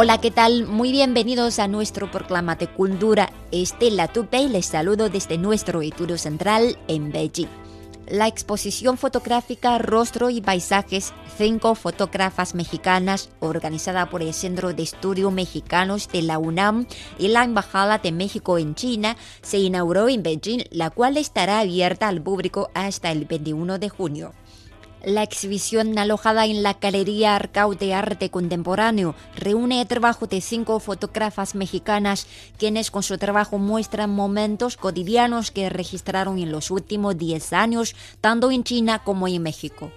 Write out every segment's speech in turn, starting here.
Hola, ¿qué tal? Muy bienvenidos a nuestro programa de cultura. Estela Tupey les saludo desde nuestro estudio central en Beijing. La exposición fotográfica Rostro y Paisajes, cinco fotógrafas mexicanas, organizada por el Centro de Estudios Mexicanos de la UNAM y la Embajada de México en China, se inauguró en Beijing, la cual estará abierta al público hasta el 21 de junio. La exhibición alojada en la Galería Arcau de Arte Contemporáneo reúne el trabajo de cinco fotógrafas mexicanas quienes con su trabajo muestran momentos cotidianos que registraron en los últimos 10 años tanto en China como en México.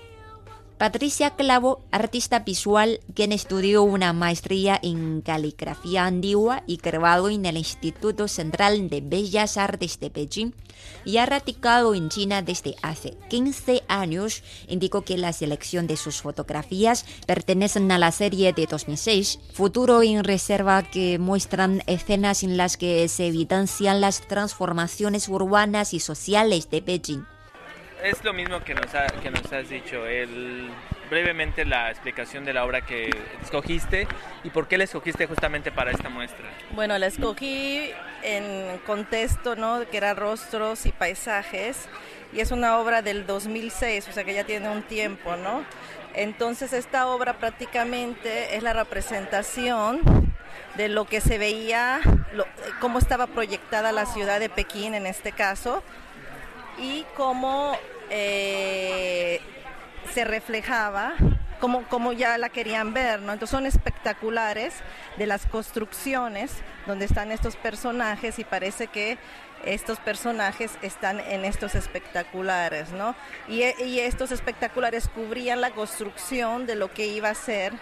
Patricia Clavo, artista visual, quien estudió una maestría en caligrafía antigua y grabado en el Instituto Central de Bellas Artes de Beijing y ha radicado en China desde hace 15 años, indicó que la selección de sus fotografías pertenecen a la serie de 2006, Futuro en Reserva, que muestran escenas en las que se evidencian las transformaciones urbanas y sociales de Beijing es lo mismo que nos, que nos has dicho, el, brevemente la explicación de la obra que escogiste y por qué la escogiste justamente para esta muestra. Bueno, la escogí en contexto, ¿no? Que era rostros y paisajes y es una obra del 2006, o sea que ya tiene un tiempo, ¿no? Entonces esta obra prácticamente es la representación de lo que se veía, cómo estaba proyectada la ciudad de Pekín en este caso, y cómo eh, se reflejaba, como, ya la querían ver, ¿no? Entonces son espectaculares de las construcciones donde están estos personajes y parece que estos personajes están en estos espectaculares, ¿no? Y estos espectaculares cubrían la construcción de lo que iba a ser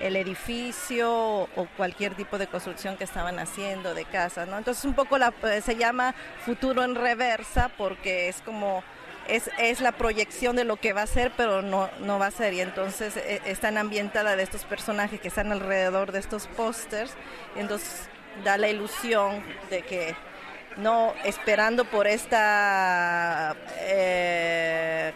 el edificio o cualquier tipo de construcción que estaban haciendo de casa, ¿no? Entonces un poco la, eh, se llama futuro en reversa porque es como es, es, la proyección de lo que va a ser, pero no, no va a ser. Y entonces e, están ambientada de estos personajes que están alrededor de estos pósters. Entonces da la ilusión de que no esperando por esta eh,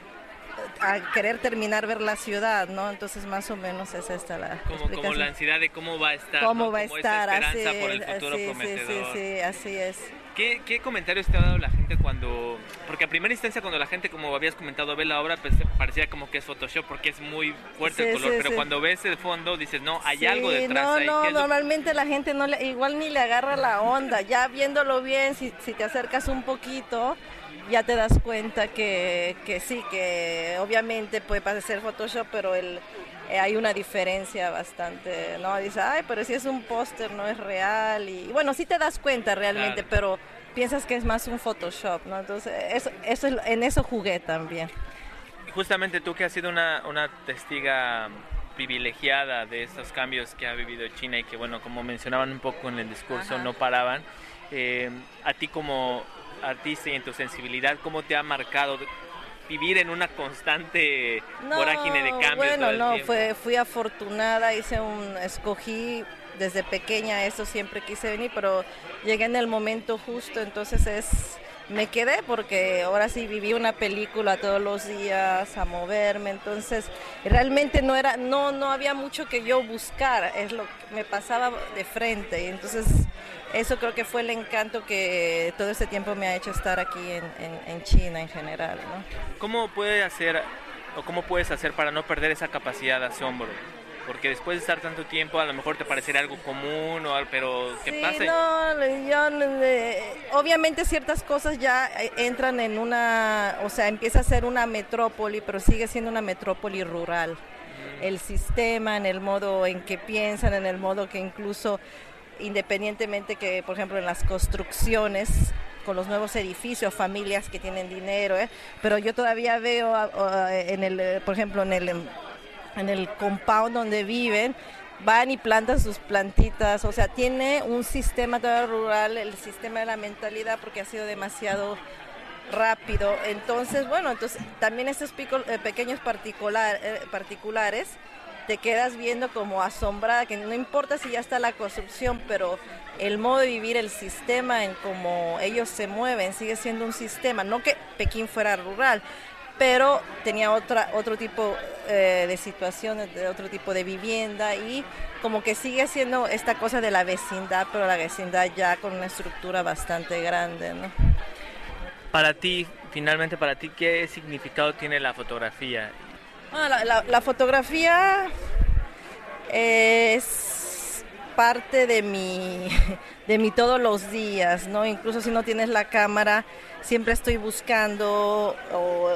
a querer terminar ver la ciudad, ¿no? Entonces más o menos es esta la como, como la ansiedad de cómo va a estar, cómo va a estar, así, por el futuro así, prometedor. Sí, sí, sí, así es. ¿Qué, ¿Qué, comentarios te ha dado la gente cuando.? Porque a primera instancia, cuando la gente, como habías comentado, ve la obra, pues parecía como que es Photoshop porque es muy fuerte el color. pero cuando ves el fondo, dices, no, hay algo detrás. No, ahí, no, normalmente la gente no le, igual ni le agarra la onda. Ya viéndolo bien, si, si te acercas un poquito, ya te das cuenta que, que sí, que obviamente puede parecer Photoshop, pero el, eh, hay una diferencia bastante, ¿no? Dice, ay, pero si es un póster, no es real. Y bueno, sí te das cuenta realmente, pero piensas que es más un Photoshop, ¿no? Entonces, eso, eso, en eso jugué también. Justamente tú que has sido una, una testiga privilegiada de estos cambios que ha vivido China y que, bueno, como mencionaban un poco en el discurso, no paraban. Eh, a ti como artista y en tu sensibilidad, ¿cómo te ha marcado vivir en una constante no, vorágine de cambios? Bueno, no, fue, fui afortunada, hice un, escogí desde pequeña eso, siempre quise venir, pero llegué en el momento justo, entonces es me quedé porque ahora sí viví una película todos los días a moverme, entonces realmente no era, no, no había mucho que yo buscar, es lo que me pasaba de frente y entonces eso creo que fue el encanto que todo este tiempo me ha hecho estar aquí en, en, China en general. ¿no? ¿Cómo puede hacer o cómo puedes hacer para no perder esa capacidad de asombro? Porque después de estar tanto tiempo, a lo mejor te parecería algo común, o, pero ¿qué sí, pasa? No, yo, obviamente ciertas cosas ya eh, entran en una, o sea, empieza a ser una metrópoli, pero sigue siendo una metrópoli rural. Mm. El sistema, en el modo en que piensan, en el modo que incluso, independientemente que, por ejemplo, en las construcciones, con los nuevos edificios, familias que tienen dinero, ¿eh? pero yo todavía veo en el, por ejemplo, en el, en el compound donde viven, van y plantan sus plantitas, o sea, tiene un sistema todavía rural, el sistema de la mentalidad, porque ha sido demasiado rápido. Entonces, bueno, entonces también estos eh, pequeños particular, eh, particulares te quedas viendo como asombrada, que no importa si ya está la construcción, pero el modo de vivir, el sistema en cómo ellos se mueven, sigue siendo un sistema. No que Pekín fuera rural, pero tenía otra, otro tipo eh, de situaciones, de otro tipo de vivienda y como que sigue siendo esta cosa de la vecindad, pero la vecindad ya con una estructura bastante grande. ¿no? Para ti, finalmente para ti, ¿qué significado tiene la fotografía? Ah, la, fotografía es parte de mi, de mi todos los días, ¿no? Incluso si no tienes la cámara, siempre estoy buscando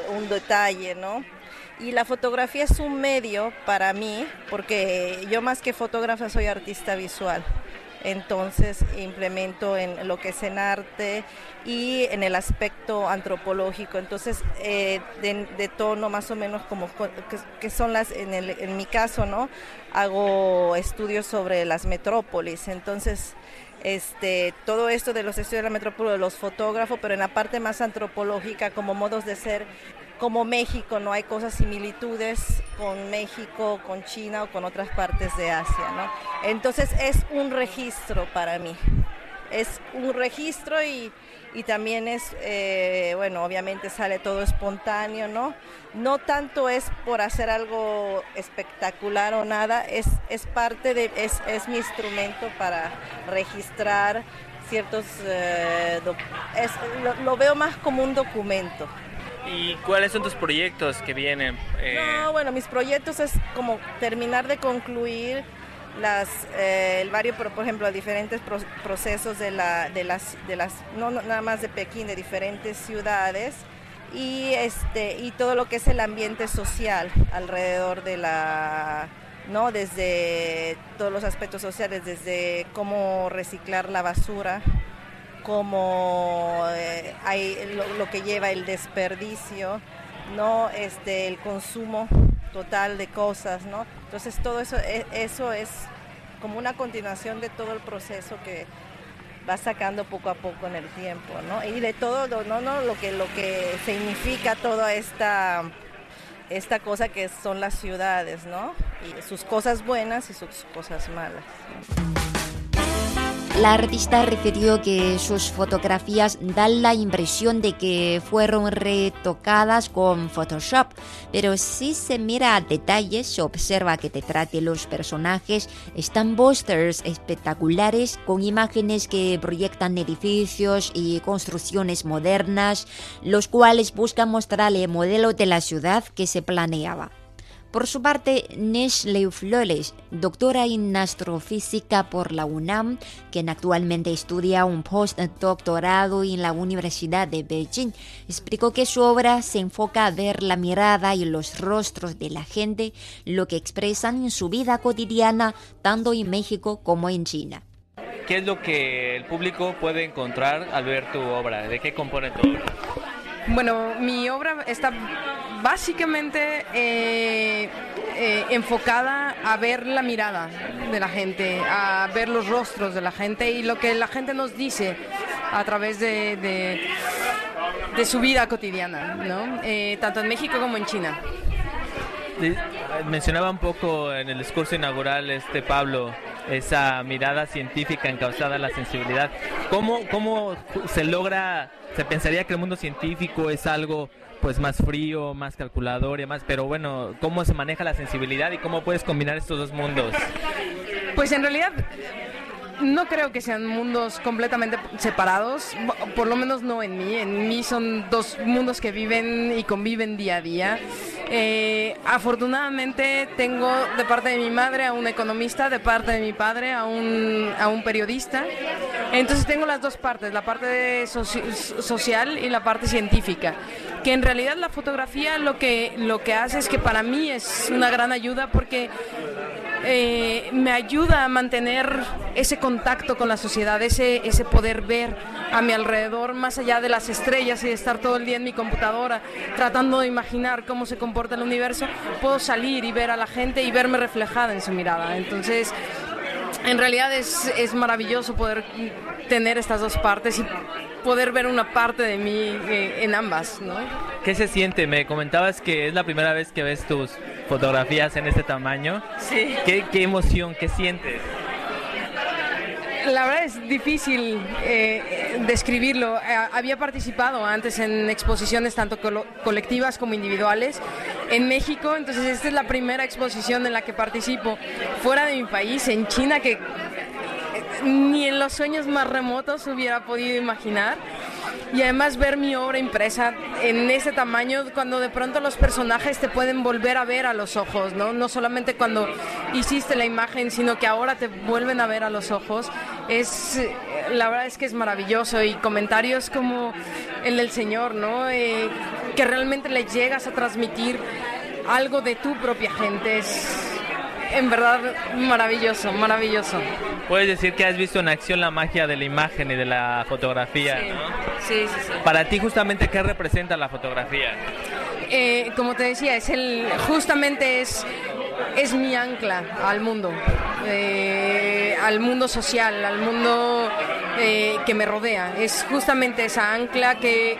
un detalle, ¿no? Y la fotografía es un medio para mí, porque yo más que fotógrafa soy artista visual entonces implemento en lo que es en arte y en el aspecto antropológico. Entonces, eh, de, tono más o menos como que, son las, en, el, en mi caso, ¿no? Hago estudios sobre las metrópolis. Entonces, este, todo esto de los estudios de la metrópoli, de los fotógrafos, pero en la parte más antropológica, como modos de ser como México, no hay cosas similitudes con México, con China o con otras partes de Asia, ¿no? Entonces es un registro para mí, es un registro y, también es, eh, bueno, obviamente sale todo espontáneo, ¿no? No tanto es por hacer algo espectacular o nada, es, es parte de, es, es mi instrumento para registrar ciertos, eh, lo veo más como un documento. ¿Y cuáles son tus proyectos que vienen? Eh, no, bueno, mis proyectos es como terminar de concluir las, eh, el varios, por ejemplo, diferentes procesos de, la, de, las, de las, no nada más de Pekín, de diferentes ciudades y, este, y todo lo que es el ambiente social alrededor de la, ¿no? Desde todos los aspectos sociales, desde cómo reciclar la basura, como eh, hay lo, que lleva el desperdicio, no este el consumo total de cosas, ¿no? Entonces todo eso e, eso es como una continuación de todo el proceso que va sacando poco a poco en el tiempo, ¿no? Y de todo no no lo que lo que significa toda esta esta cosa que son las ciudades, ¿no? Y sus cosas buenas y sus cosas malas. La artista refirió que sus fotografías dan la impresión de que fueron retocadas con Photoshop, pero si se mira a detalles se observa que detrás de los personajes están posters espectaculares con imágenes que proyectan edificios y construcciones modernas, los cuales buscan mostrar el modelo de la ciudad que se planeaba. Por su parte, Nestle Flores, doctora en astrofísica por la UNAM, quien actualmente estudia un postdoctorado en la Universidad de Beijing, explicó que su obra se enfoca a ver la mirada y los rostros de la gente, lo que expresan en su vida cotidiana, tanto en México como en China. ¿Qué es lo que el público puede encontrar al ver tu obra? ¿De qué compone tu obra? Bueno, mi obra está básicamente eh, eh, enfocada a ver la mirada de la gente, a ver los rostros de la gente y lo que la gente nos dice a través de, de, su vida cotidiana, ¿no? Eh, tanto en México como en China. Mencionaba un poco en el discurso inaugural este Pablo esa mirada científica encauzada a la sensibilidad. ¿Cómo, cómo se logra se pensaría que el mundo científico es algo pues más frío, más calculador y más, pero bueno, ¿cómo se maneja la sensibilidad y cómo puedes combinar estos dos mundos? Pues en realidad no creo que sean mundos completamente separados, por lo menos no en mí. En mí son dos mundos que viven y conviven día a día. Eh, afortunadamente tengo de parte de mi madre a un economista, de parte de mi padre a un, a un periodista. Entonces tengo las dos partes, la parte social y la parte científica. Que en realidad la fotografía lo que, lo que hace es que para mí es una gran ayuda porque eh, me ayuda a mantener ese contacto con la sociedad, ese, ese poder ver a mi alrededor más allá de las estrellas y estar todo el día en mi computadora tratando de imaginar cómo se comporta el universo, puedo salir y ver a la gente y verme reflejada en su mirada. Entonces, en realidad es, es maravilloso poder tener estas dos partes y poder ver una parte de mí eh, en ambas, ¿no? ¿Qué se siente? Me comentabas que es la primera vez que ves tus fotografías en este tamaño. Sí. ¿Qué, qué emoción, qué sientes? La verdad es difícil eh, describirlo. Eh, había participado antes en exposiciones tanto colectivas como individuales en México, entonces esta es la primera exposición en la que participo fuera de mi país, en China, que ni en los sueños más remotos hubiera podido imaginar. Y además ver mi obra impresa en ese tamaño, cuando de pronto los personajes te pueden volver a ver a los ojos, ¿no? No solamente cuando hiciste la imagen, sino que ahora te vuelven a ver a los ojos. Es, la verdad es que es maravilloso y comentarios como el del Señor, ¿no? Eh, que realmente le llegas a transmitir algo de tu propia gente. Es, en verdad maravilloso, maravilloso. Puedes decir que has visto en acción la magia de la imagen y de la fotografía, sí. ¿no? Sí, sí, sí. Para ti justamente, ¿qué representa la fotografía? Eh, como te decía, es el, justamente es, es mi ancla al mundo, eh, al mundo social, al mundo eh, que me rodea. Es justamente esa ancla que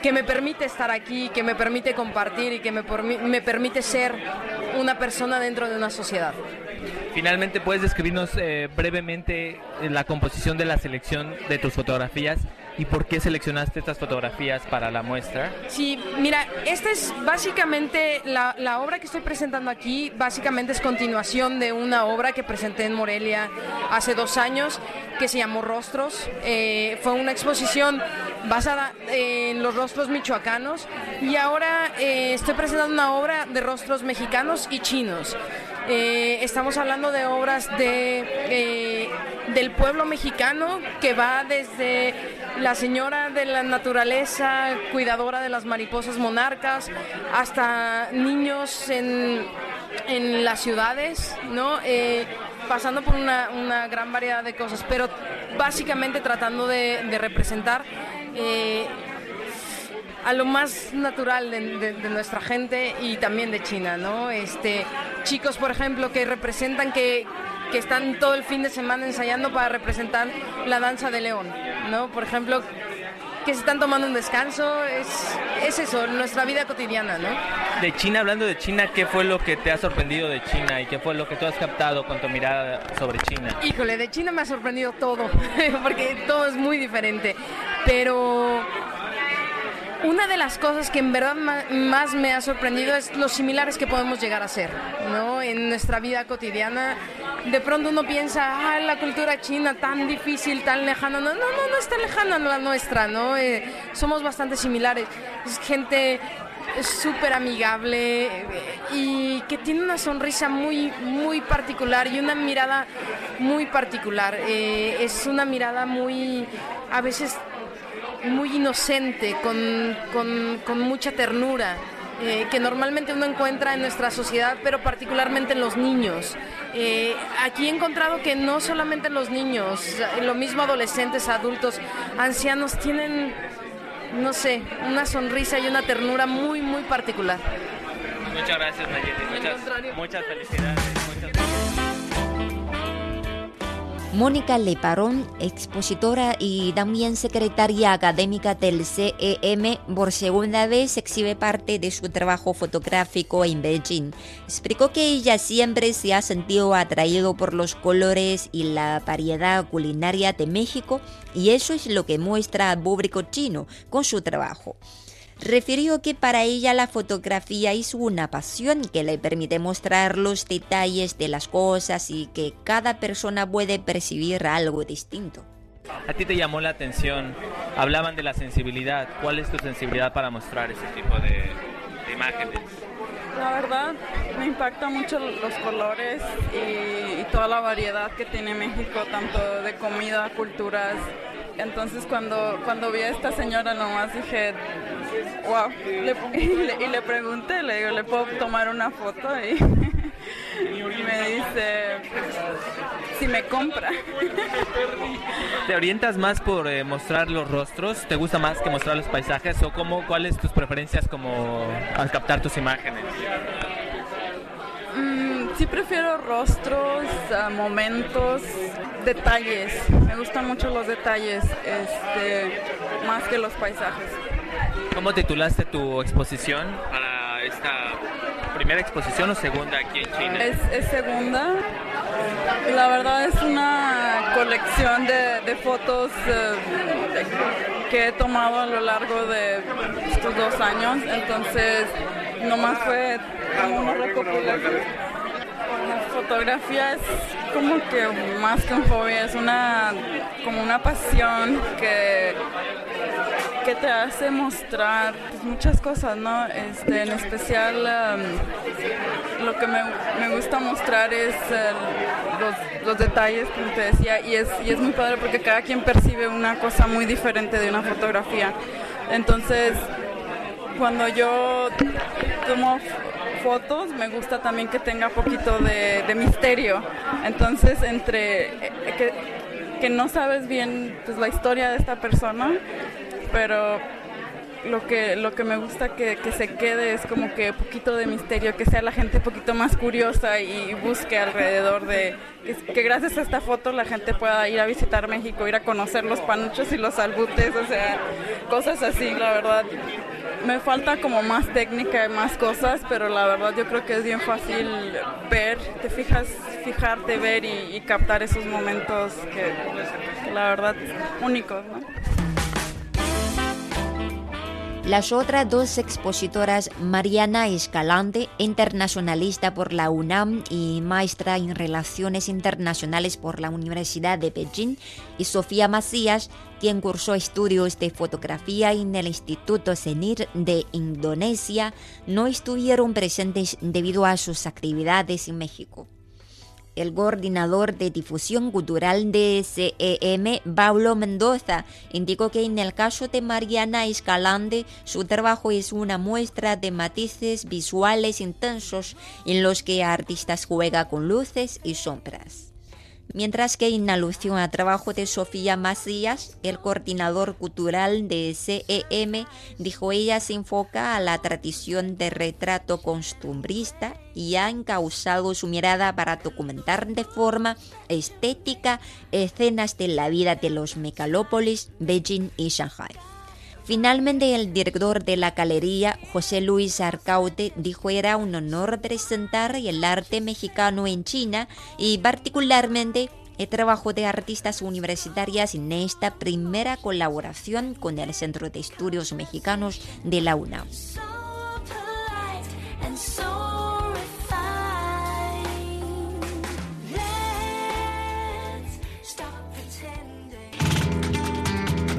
que me permite estar aquí, que me permite compartir y que me, me permite ser una persona dentro de una sociedad. Finalmente, ¿puedes describirnos eh, brevemente la composición de la selección de tus fotografías y por qué seleccionaste estas fotografías para la muestra? Sí, mira, esta es básicamente la, la, obra que estoy presentando aquí, básicamente es continuación de una obra que presenté en Morelia hace dos años que se llamó Rostros. Eh, fue una exposición basada en los rostros michoacanos y ahora eh, estoy presentando una obra de rostros mexicanos y chinos. Eh, estamos hablando de obras de, eh, del pueblo mexicano que va desde la señora de la naturaleza, cuidadora de las mariposas monarcas, hasta niños en, en las ciudades, ¿no? Pasando por una, gran variedad de cosas, pero básicamente tratando de representar a lo más natural de, nuestra gente y también de China, ¿no? Este, chicos, por ejemplo, que representan que, que están todo el fin de semana ensayando para representar la danza de león, ¿no? Por ejemplo, que se están tomando un descanso, es, es eso, nuestra vida cotidiana, ¿no? De China, hablando de China, ¿qué fue lo que te ha sorprendido de China y qué fue lo que tú has captado con tu mirada sobre China? Híjole, de China me ha sorprendido todo, porque todo es muy diferente, pero una de las cosas que en verdad más me ha sorprendido es lo similares que podemos llegar a ser, ¿no? En nuestra vida cotidiana, de pronto uno piensa, ah, la cultura china tan difícil, tan lejana, no, no, no, no es tan lejana la nuestra, ¿no? Eh, somos bastante similares, es gente súper amigable eh, y que tiene una sonrisa muy, muy particular y una mirada muy particular. Eh, es una mirada muy, a veces muy inocente, con, con, mucha ternura. Que normalmente uno encuentra en nuestra sociedad, pero particularmente en los niños. Eh, aquí he encontrado que no solamente los niños, lo mismo adolescentes, adultos, ancianos, tienen, no sé, una sonrisa y una ternura muy, muy particular. Muchas gracias, Nayeli. Muchas, felicidades. Mónica Leparón, expositora y también secretaria académica del CEM, por segunda vez exhibe parte de su trabajo fotográfico en Beijing. Explicó que ella siempre se ha sentido atraído por los colores y la variedad culinaria de México y eso es lo que muestra al público chino con su trabajo refirió que para ella la fotografía es una pasión que le permite mostrar los detalles de las cosas y que cada persona puede percibir algo distinto. A ti te llamó la atención, hablaban de la sensibilidad. ¿Cuál es tu sensibilidad para mostrar ese tipo de, imágenes? La verdad me impacta mucho los colores y, toda la variedad que tiene México, tanto de comida, culturas. Entonces cuando, cuando vi a esta señora nomás dije, wow, y, le, pregunté, le digo, ¿le puedo tomar una foto? Y, me dice si me compra. ¿Te orientas más por eh, mostrar los rostros? ¿Te gusta más que mostrar los paisajes? ¿O cómo, cuáles tus preferencias como al captar tus imágenes? Mm, sí prefiero rostros, momentos, detalles. Me gustan mucho los detalles, este, más que los paisajes. ¿Cómo titulaste tu exposición para esta primera exposición o segunda aquí en China? Es, segunda. La verdad es una colección de, fotos eh, que he tomado a lo largo de estos dos años. Entonces, nomás fue una recopilación. La fotografía es como que más que un hobby, es una como una pasión que que te hace mostrar pues, muchas cosas, ¿no? Este, en especial um, lo que me, me, gusta mostrar es los, los, detalles, como te decía, y es, y es muy padre porque cada quien percibe una cosa muy diferente de una fotografía. Entonces, cuando yo tomo fotos, me gusta también que tenga poquito de, de misterio. Entonces, entre eh, que, que no sabes bien pues, la historia de esta persona, pero lo que, lo que me gusta que, que, se quede es como que poquito de misterio, que sea la gente un poquito más curiosa y busque alrededor de que, gracias a esta foto la gente pueda ir a visitar México, ir a conocer los panuchos y los albutes, o sea, cosas así, la verdad. Me falta como más técnica y más cosas, pero la verdad yo creo que es bien fácil ver, te fijas, fijarte, ver y, captar esos momentos que la verdad únicos, ¿no? Las otras dos expositoras, Mariana Escalante, internacionalista por la UNAM y maestra en Relaciones Internacionales por la Universidad de Beijing, y Sofía Macías, quien cursó estudios de fotografía en el Instituto CENIR de Indonesia, no estuvieron presentes debido a sus actividades en México. El coordinador de difusión cultural de CEM, Pablo Mendoza, indicó que en el caso de Mariana Escalante, su trabajo es una muestra de matices visuales intensos en los que artistas juegan con luces y sombras. Mientras que en alusión al trabajo de Sofía Macías, el coordinador cultural de CEM, dijo ella se enfoca a la tradición de retrato costumbrista y ha encausado su mirada para documentar de forma estética escenas de la vida de los megalópolis Beijing y Shanghai. Finalmente, el director de la galería, José Luis Arcaute, dijo era un honor presentar el arte mexicano en China y particularmente el trabajo de artistas universitarias en esta primera colaboración con el Centro de Estudios Mexicanos de la UNAM.